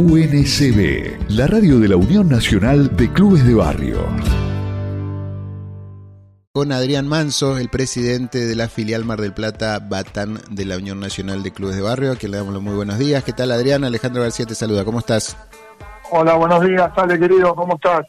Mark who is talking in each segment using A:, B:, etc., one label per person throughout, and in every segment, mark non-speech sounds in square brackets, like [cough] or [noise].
A: UNCB, la radio de la Unión Nacional de Clubes de Barrio.
B: Con Adrián Manso, el presidente de la filial Mar del Plata Batán de la Unión Nacional de Clubes de Barrio, a quien le damos los muy buenos días. ¿Qué tal Adrián? Alejandro García te saluda, ¿cómo estás?
C: Hola, buenos días, Ale querido, ¿cómo estás?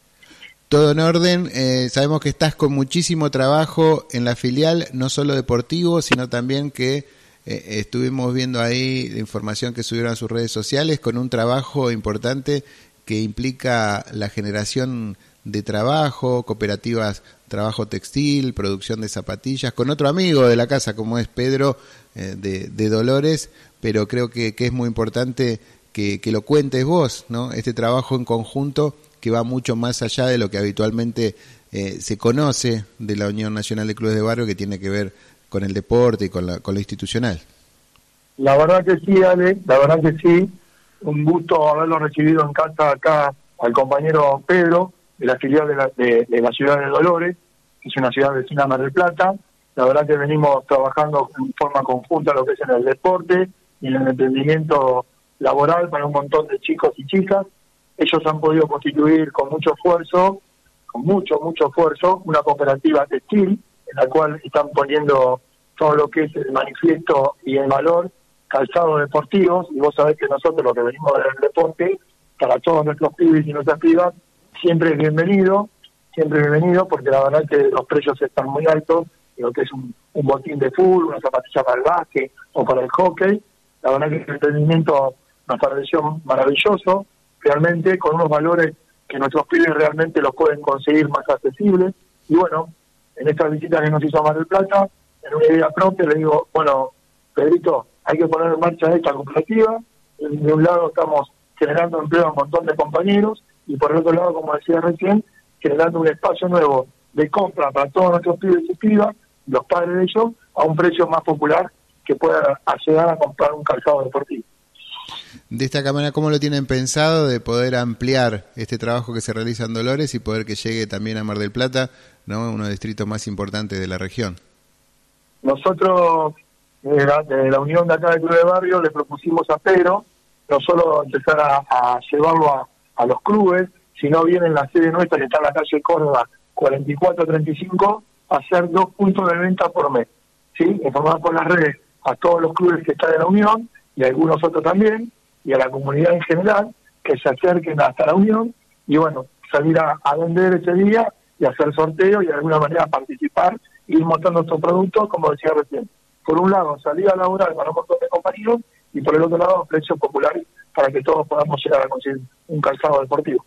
B: Todo en orden, eh, sabemos que estás con muchísimo trabajo en la filial, no solo deportivo, sino también que eh, estuvimos viendo ahí información que subieron a sus redes sociales con un trabajo importante que implica la generación de trabajo, cooperativas, trabajo textil, producción de zapatillas, con otro amigo de la casa como es Pedro eh, de, Dolores, pero creo que, es muy importante que, lo cuentes vos, ¿no? Este trabajo en conjunto que va mucho más allá de lo que habitualmente eh, se conoce de la Unión Nacional de Clubes de Barrio, que tiene que ver con el deporte y con, la, con lo institucional.
C: La verdad que sí, Ale, la verdad que sí. Un gusto haberlo recibido en casa acá al compañero Pedro, de la filial de la, de, la ciudad de Dolores, que es una ciudad vecina de Mar del Plata. La verdad que venimos trabajando en forma conjunta lo que es en el deporte y en el emprendimiento laboral para un montón de chicos y chicas. Ellos han podido constituir con mucho esfuerzo, con mucho, mucho esfuerzo, una cooperativa textil en la cual están poniendo todo lo que es el manifiesto y el valor calzados deportivos, y vos sabés que nosotros lo que venimos del deporte, para todos nuestros pibes y nuestras pibas, siempre es bienvenido, siempre es bienvenido, porque la verdad que los precios están muy altos, lo que es un, botín de fútbol, una zapatilla para el básquet o para el hockey, la verdad que el entretenimiento nos pareció maravilloso, realmente con unos valores que nuestros pibes realmente los pueden conseguir más accesibles, y bueno, en esta visita que nos hizo a Mar del Plata, en una idea propia, le digo, bueno, Pedrito, hay que poner en marcha esta cooperativa. De un lado estamos generando empleo a un montón de compañeros y por el otro lado, como decía recién, generando un espacio nuevo de compra para todos nuestros pibes y pibas, los padres de ellos, a un precio más popular que pueda ayudar a comprar un calzado deportivo.
B: De esta cámara, ¿cómo lo tienen pensado de poder ampliar este trabajo que se realiza en Dolores y poder que llegue también a Mar del Plata, ¿no? uno de los distritos más importantes de la región?
C: Nosotros de la, unión de acá del Club de Barrio, le propusimos a Pedro no solo empezar a, llevarlo a, los clubes, sino bien en la sede nuestra, que está en la calle Córdoba 4435, hacer dos puntos de venta por mes. ¿sí? Informar por las redes a todos los clubes que están en la unión y a algunos otros también, y a la comunidad en general, que se acerquen hasta la unión y bueno, salir a, vender ese día y hacer sorteo y de alguna manera participar, y ir mostrando estos productos, como decía recién por un lado, salida laboral para un montón de compañeros y por el otro lado, precios populares para que todos podamos llegar a conseguir un calzado deportivo.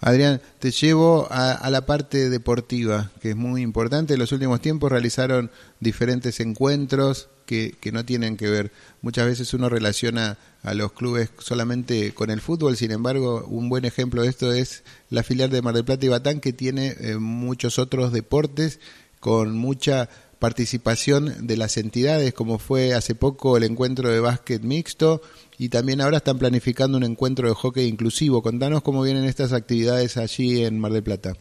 B: Adrián, te llevo a, la parte deportiva, que es muy importante. En los últimos tiempos realizaron diferentes encuentros que, no tienen que ver. Muchas veces uno relaciona a los clubes solamente con el fútbol, sin embargo, un buen ejemplo de esto es la filial de Mar del Plata y Batán, que tiene eh, muchos otros deportes con mucha participación de las entidades, como fue hace poco el encuentro de básquet mixto y también ahora están planificando un encuentro de hockey inclusivo. Contanos cómo vienen estas actividades allí en Mar del Plata.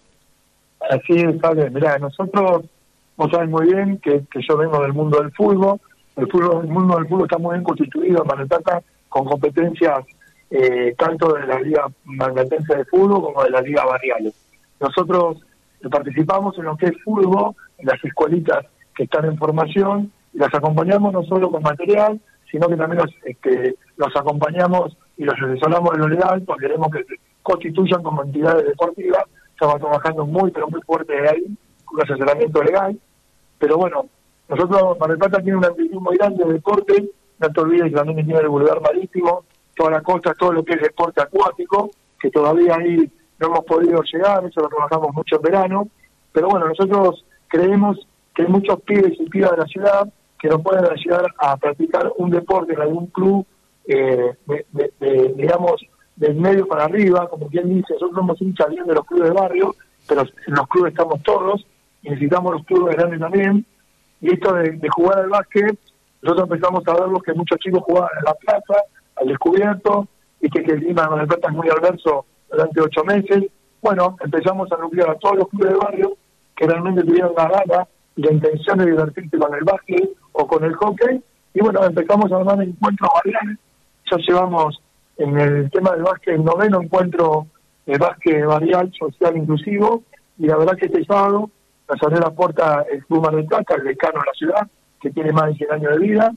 C: Así es, Ale. Mirá, nosotros, vos sabés muy bien que, yo vengo del mundo del fútbol. El, fútbol, el mundo del fútbol está muy bien constituido en Plata con competencias eh, tanto de la Liga Marplatense de Fútbol como de la Liga Barriales. Nosotros participamos en lo que es fútbol, en las escuelitas que están en formación y las acompañamos no solo con material, sino que también los, este, los acompañamos y los asesoramos en lo legal, porque queremos que constituyan como entidades deportivas. Estamos trabajando muy, pero muy fuerte ahí, con asesoramiento legal. Pero bueno, nosotros, Mar del Plata tiene una ambición muy grande de deporte, no te olvides que también tiene el boulevard marítimo, toda la costa, todo lo que es deporte acuático, que todavía ahí no hemos podido llegar, eso lo trabajamos mucho en verano. Pero bueno, nosotros creemos que hay muchos pibes y pibas de la ciudad que no pueden ayudar a practicar un deporte en algún club, eh, de, digamos, del medio para arriba, como quien dice, nosotros somos hinchas bien de los clubes de barrio, pero en los clubes estamos todos, y necesitamos los clubes grandes también, y esto de, jugar al básquet, nosotros empezamos a verlo que muchos chicos jugaban en la plaza, al descubierto, y que, el clima de la Plata es muy adverso durante ocho meses, bueno, empezamos a nuclear a todos los clubes de barrio que realmente tuvieron la gana la intención de divertirse con el básquet o con el hockey. Y bueno, empezamos a armar encuentros variables. Ya llevamos en el tema del básquet, el noveno encuentro de básquet varial, social, inclusivo, y la verdad que este sábado nos abrió la puerta el Club Mar del Plata, el decano de la ciudad, que tiene más de 100 años de vida,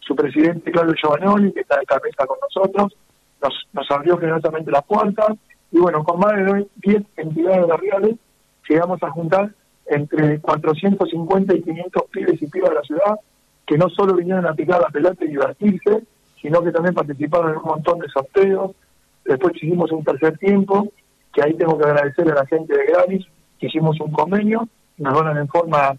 C: su presidente Claudio Giovanoli, que está de cabeza con nosotros, nos, nos abrió generosamente la puerta, y bueno, con más de 10 entidades barriales llegamos a juntar entre 450 y 500 pibes y pibas de la ciudad, que no solo vinieron a picar la pelota y divertirse, sino que también participaron en un montón de sorteos. Después hicimos un tercer tiempo, que ahí tengo que agradecer a la gente de Gravis, que hicimos un convenio, nos donan en forma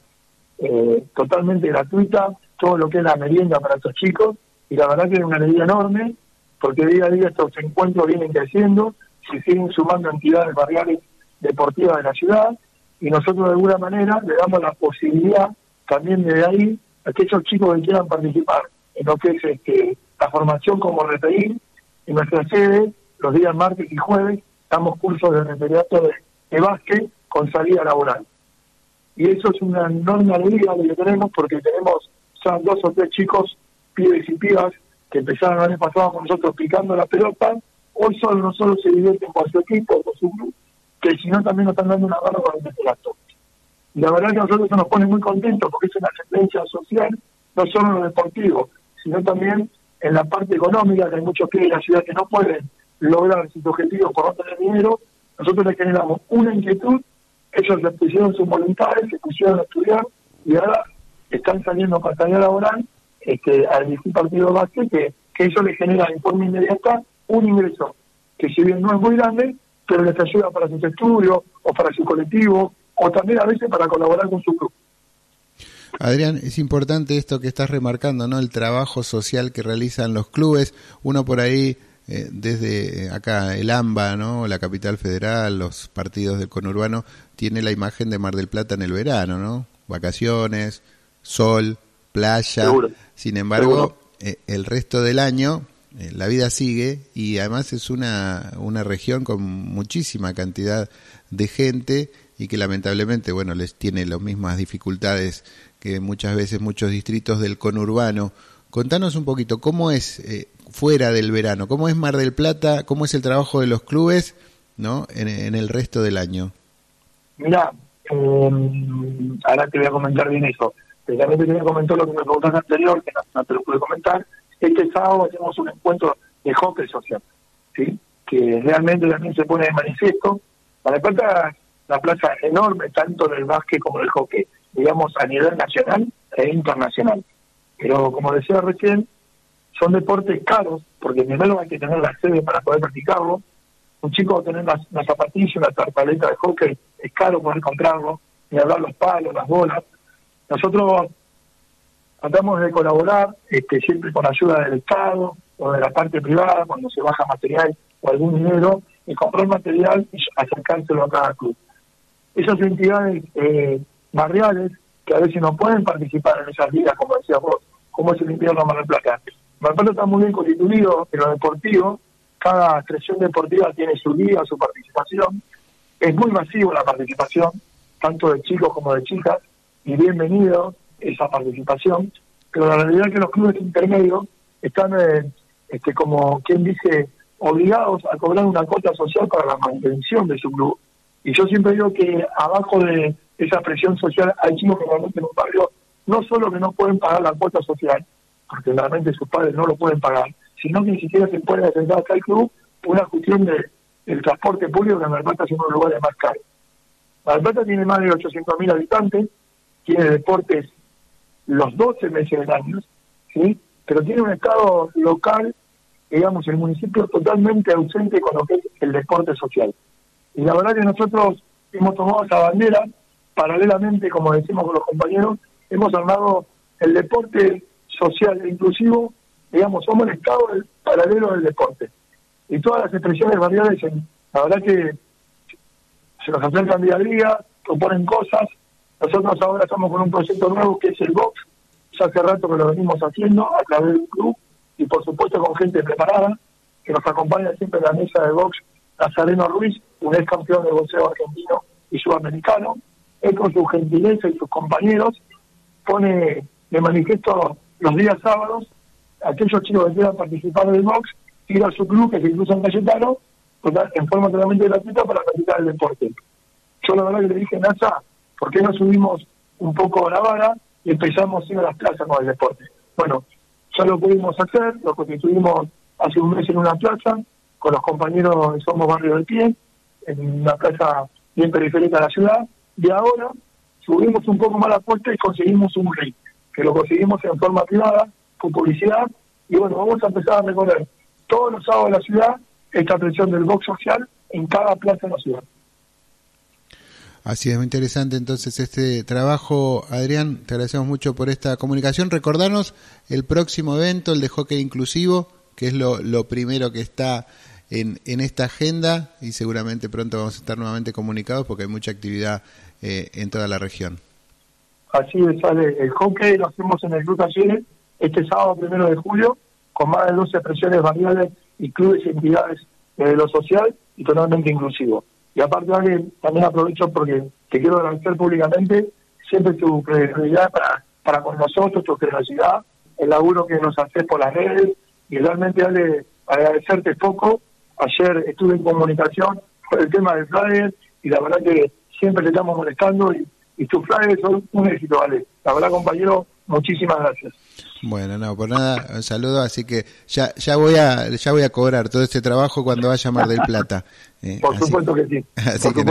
C: eh, totalmente gratuita todo lo que es la merienda para estos chicos, y la verdad que es una alegría enorme, porque día a día estos encuentros vienen creciendo, se siguen sumando entidades barriales deportivas de la ciudad, y nosotros de alguna manera le damos la posibilidad también de ahí a aquellos chicos que quieran participar en lo que es este, la formación como referir. En nuestra sede, los días martes y jueves, damos cursos de referiato de, de con salida laboral. Y eso es una enorme alegría que tenemos porque tenemos ya dos o tres chicos, pibes y pibas, que empezaron el año pasado con nosotros picando la pelota. Hoy solo no solo se divierten con su equipo, con su grupo, que si no también nos están dando una mano con el plato. La verdad que a nosotros se nos pone muy contentos porque es una tendencia social, no solo en lo deportivo, sino también en la parte económica, que hay muchos que en la ciudad que no pueden lograr sus objetivos por no tener dinero, nosotros les generamos una inquietud, ellos les pusieron sus voluntades, se pusieron a estudiar y ahora están saliendo tarea laboral este, al un partido base que, que eso les genera en forma inmediata un ingreso que si bien no es muy grande, pero les ayuda para sus estudios o para su colectivo o también a veces para colaborar con su club.
B: Adrián, es importante esto que estás remarcando, ¿no? El trabajo social que realizan los clubes. Uno por ahí, eh, desde acá, el AMBA, ¿no? La capital federal, los partidos del conurbano, tiene la imagen de Mar del Plata en el verano, ¿no? Vacaciones, sol, playa. Sin embargo, eh, el resto del año eh, la vida sigue y además es una, una región con muchísima cantidad de gente y que lamentablemente, bueno, les tiene las mismas dificultades que muchas veces muchos distritos del conurbano. Contanos un poquito, ¿cómo es eh, fuera del verano? ¿Cómo es Mar del Plata? ¿Cómo es el trabajo de los clubes no en, el resto del año?
C: Mira, em, ahora te voy a comentar bien eso. También te quería comentar lo que me preguntaste anterior, que no te lo pude comentar, este sábado hacemos un encuentro de hockey social, ¿sí? que realmente también se pone de manifiesto. Para Plata, la plaza es enorme, tanto en el básquet como en el hockey, digamos, a nivel nacional e internacional. Pero como decía recién, son deportes caros, porque primero hay que tener la sede para poder practicarlo. Un chico tener una, una zapatilla, una tarpaleta de hockey, es caro poder comprarlo, y hablar los palos, las bolas. Nosotros tratamos de colaborar este, siempre con ayuda del Estado o de la parte privada cuando se baja material o algún dinero y comprar material y acercárselo a cada club. Esas entidades eh, barriales que a veces no pueden participar en esas ligas, como decías vos, como es el invierno Mar del Plata. Mar del Plata está muy bien constituido en lo deportivo, cada expresión deportiva tiene su liga, su participación, es muy masivo la participación, tanto de chicos como de chicas, y bienvenido esa participación, pero la realidad es que los clubes intermedios están, eh, este, como quien dice, obligados a cobrar una cuota social para la mantención de su club. Y yo siempre digo que abajo de esa presión social hay chicos que realmente en un barrio no solo que no pueden pagar la cuota social, porque realmente sus padres no lo pueden pagar, sino que ni siquiera se pueden acercar hasta el club por una cuestión de, del transporte público que en Plata es uno de los lugares más caros. Plata tiene más de 800.000 habitantes, tiene deportes los 12 meses del año, ¿sí? pero tiene un estado local, digamos, el municipio totalmente ausente con lo que es el deporte social. Y la verdad que nosotros hemos tomado esa bandera, paralelamente, como decimos con los compañeros, hemos armado el deporte social e inclusivo, digamos, somos el estado paralelo del deporte. Y todas las expresiones variables, la verdad que se nos acercan día a día, proponen cosas, nosotros ahora estamos con un proyecto nuevo que es el Box, ya hace rato que lo venimos haciendo a través del club y por supuesto con gente preparada que nos acompaña siempre en la mesa de box, Nazareno Ruiz, un ex campeón de boxeo argentino y sudamericano. Él con su gentileza y sus compañeros pone de manifiesto los días sábados aquellos chicos que quieran participar del box ir a su club, que se incluso en Cayetano, en forma totalmente gratuita para practicar el deporte. Yo la verdad que le dije, NASA, ¿por qué no subimos un poco la vara y empezamos a ir a las plazas con el deporte? Bueno, ya lo pudimos hacer, lo constituimos hace un mes en una plaza, con los compañeros de Somos Barrio del Pie, en una plaza bien periférica de la ciudad, y ahora subimos un poco más la puerta y conseguimos un ring, que lo conseguimos en forma privada, con publicidad, y bueno, vamos a empezar a recorrer todos los sábados de la ciudad esta presión del box social en cada plaza de la ciudad.
B: Así es, muy interesante entonces este trabajo. Adrián, te agradecemos mucho por esta comunicación. Recordarnos el próximo evento, el de hockey inclusivo, que es lo, lo primero que está en, en esta agenda y seguramente pronto vamos a estar nuevamente comunicados porque hay mucha actividad eh, en toda la región.
C: Así es, sale el hockey lo hacemos en el Club Talleres este sábado primero de julio con más de 12 presiones variables y clubes y entidades de lo social y totalmente inclusivo. Y aparte también aprovecho porque te quiero agradecer públicamente siempre tu credibilidad para, para con nosotros, tu generosidad, el laburo que nos haces por las redes y realmente dale agradecerte poco. Ayer estuve en comunicación por el tema del flyer y la verdad que siempre te estamos molestando y, y tus flyers son un éxito, ¿vale? La verdad, compañero, muchísimas gracias.
B: Bueno, no, por nada, un saludo, así que ya ya voy a ya voy a cobrar todo este trabajo cuando vaya a Mar del Plata.
C: Eh, por supuesto que sí. [laughs] Así que,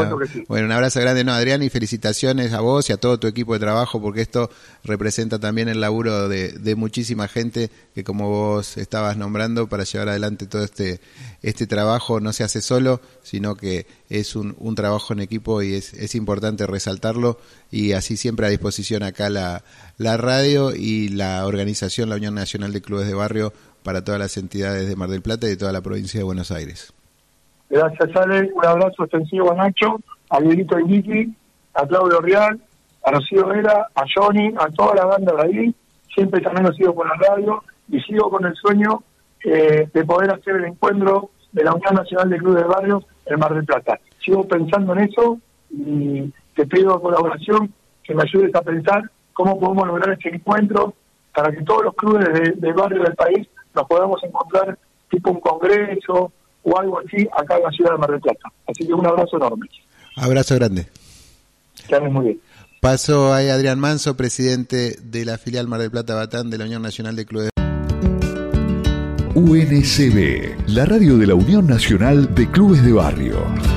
B: Bueno, un abrazo grande, no, Adrián, y felicitaciones a vos y a todo tu equipo de trabajo, porque esto representa también el laburo de, de muchísima gente que, como vos estabas nombrando, para llevar adelante todo este este trabajo no se hace solo, sino que es un, un trabajo en equipo y es, es importante resaltarlo y así siempre a disposición acá la, la radio y la organización, la Unión Nacional de Clubes de Barrio, para todas las entidades de Mar del Plata y de toda la provincia de Buenos Aires.
C: Gracias, Ale. Un abrazo extensivo a Nacho, a Dieguito Niki, a Claudio Real, a Rocío Vera, a Johnny, a toda la banda de ahí. Siempre también lo sigo por la radio y sigo con el sueño eh, de poder hacer el encuentro de la Unión Nacional de Clubes de Barrios en Mar del Plata. Sigo pensando en eso y te pido colaboración que me ayudes a pensar cómo podemos lograr este encuentro para que todos los clubes de, de barrio del país nos podamos encontrar tipo un congreso o algo así acá en la ciudad de Mar del Plata. Así que un abrazo enorme.
B: Abrazo grande.
C: Que muy bien.
B: Paso ahí Adrián Manso, presidente de la filial Mar del Plata Batán de la Unión Nacional de Clubes.
A: UNCB, la radio de la Unión Nacional de Clubes de Barrio.